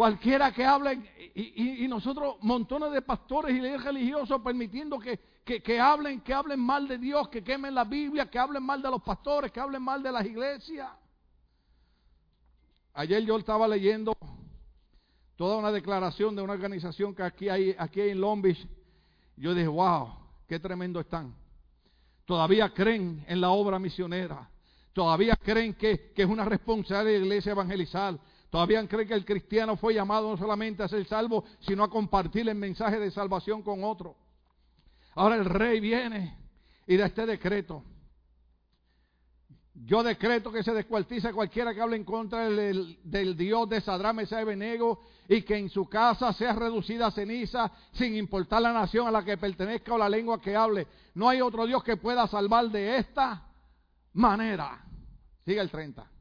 Cualquiera que hable, y, nosotros montones de pastores y líderes religiosos permitiendo que, que, hablen, que hablen mal de Dios, que quemen la Biblia, que hablen mal de los pastores, que hablen mal de las iglesias. Ayer yo estaba leyendo toda una declaración de una organización que aquí hay, aquí en Long Beach. Yo dije, wow, qué tremendo están todavía creen en la obra misionera, todavía creen que, es una responsabilidad de la iglesia evangelizar, todavía creen que el cristiano fue llamado no solamente a ser salvo, sino a compartir el mensaje de salvación con otros. Ahora el rey viene y da este decreto. Yo decreto que se descuartiza cualquiera que hable en contra del, Dios de Sadrame y Benego y que en su casa sea reducida a ceniza sin importar la nación a la que pertenezca o la lengua que hable. No hay otro Dios que pueda salvar de esta manera. Sigue el 30.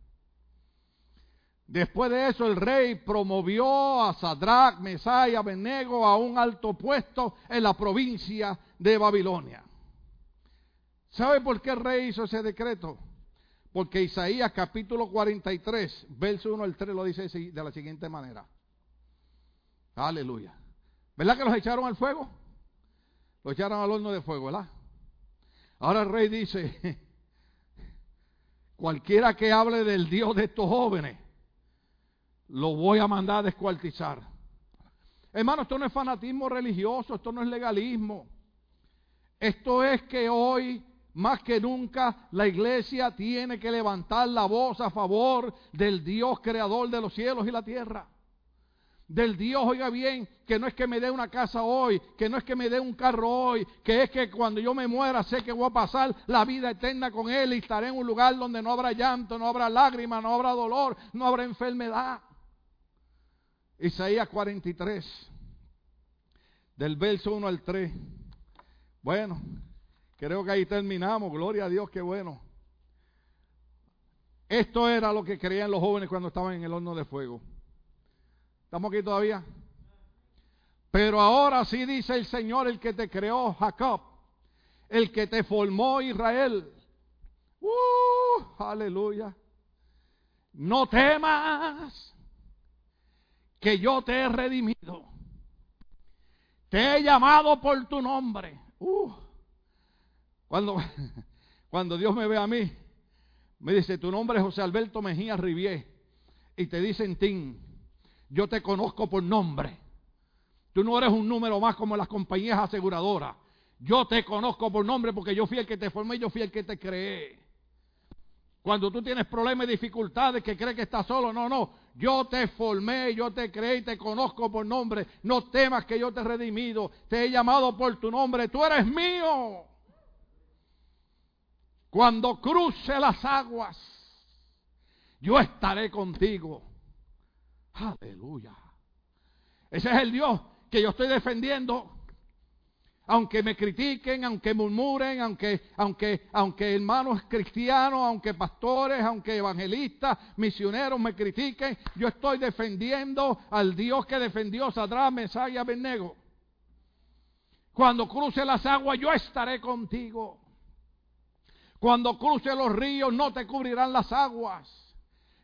Después de eso el rey promovió a Sadrach, Mesai y Abednego a un alto puesto en la provincia de Babilonia. ¿Sabe por qué el rey hizo ese decreto? Porque Isaías capítulo 43, verso 1 al 3 lo dice de la siguiente manera. Aleluya. ¿Verdad que los echaron al fuego? Los echaron al horno de fuego, ¿verdad? Ahora el rey dice, cualquiera que hable del Dios de estos jóvenes, lo voy a mandar a descuartizar. Hermano, esto no es fanatismo religioso, esto no es legalismo. Esto es que hoy más que nunca la iglesia tiene que levantar la voz a favor del Dios creador de los cielos y la tierra. Del Dios, oiga bien, que no es que me dé una casa hoy, que no es que me dé un carro hoy, que es que cuando yo me muera sé que voy a pasar la vida eterna con Él y estaré en un lugar donde no habrá llanto, no habrá lágrimas, no habrá dolor, no habrá enfermedad. Isaías 43, del verso 1 al 3. Bueno, Creo que ahí terminamos. Gloria a Dios, qué bueno. Esto era lo que creían los jóvenes cuando estaban en el horno de fuego. ¿Estamos aquí todavía? Pero ahora sí dice el Señor, el que te creó, Jacob, el que te formó, Israel. ¡Uh! Aleluya. No temas que yo te he redimido. Te he llamado por tu nombre. ¡Uh! Cuando, cuando Dios me ve a mí, me dice, tu nombre es José Alberto Mejía Rivier. Y te dicen, Tim, yo te conozco por nombre. Tú no eres un número más como las compañías aseguradoras. Yo te conozco por nombre porque yo fui el que te formé, yo fui el que te creé. Cuando tú tienes problemas y dificultades que crees que estás solo, no, no. Yo te formé, yo te creé y te conozco por nombre. No temas que yo te he redimido. Te he llamado por tu nombre. Tú eres mío. Cuando cruce las aguas, yo estaré contigo. Aleluya. Ese es el Dios que yo estoy defendiendo aunque me critiquen, aunque murmuren, aunque, aunque, aunque hermanos cristianos, aunque pastores, aunque evangelistas, misioneros me critiquen, yo estoy defendiendo al Dios que defendió Sadrán, Mesá y Abednego. Cuando cruce las aguas, yo estaré contigo. Cuando cruce los ríos, no te cubrirán las aguas.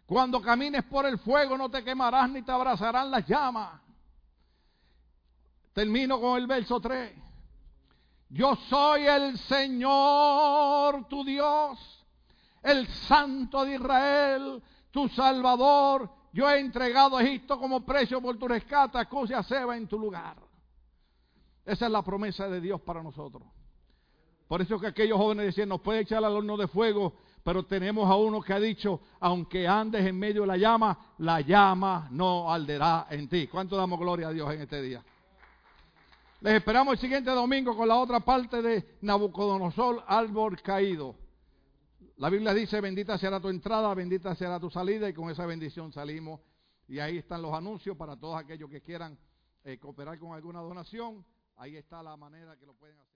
Cuando camines por el fuego, no te quemarás ni te abrazarán las llamas. Termino con el verso 3. Yo soy el Señor, tu Dios, el Santo de Israel, tu Salvador. Yo he entregado a Egipto como precio por tu rescate, a Seba en tu lugar. Esa es la promesa de Dios para nosotros. Por eso que aquellos jóvenes decían, nos puede echar al horno de fuego, pero tenemos a uno que ha dicho, aunque andes en medio de la llama, la llama no arderá en ti. ¿Cuánto damos gloria a Dios en este día? Les esperamos el siguiente domingo con la otra parte de Nabucodonosor, árbol caído. La Biblia dice, bendita será tu entrada, bendita será tu salida, y con esa bendición salimos. Y ahí están los anuncios para todos aquellos que quieran eh, cooperar con alguna donación. Ahí está la manera que lo pueden hacer.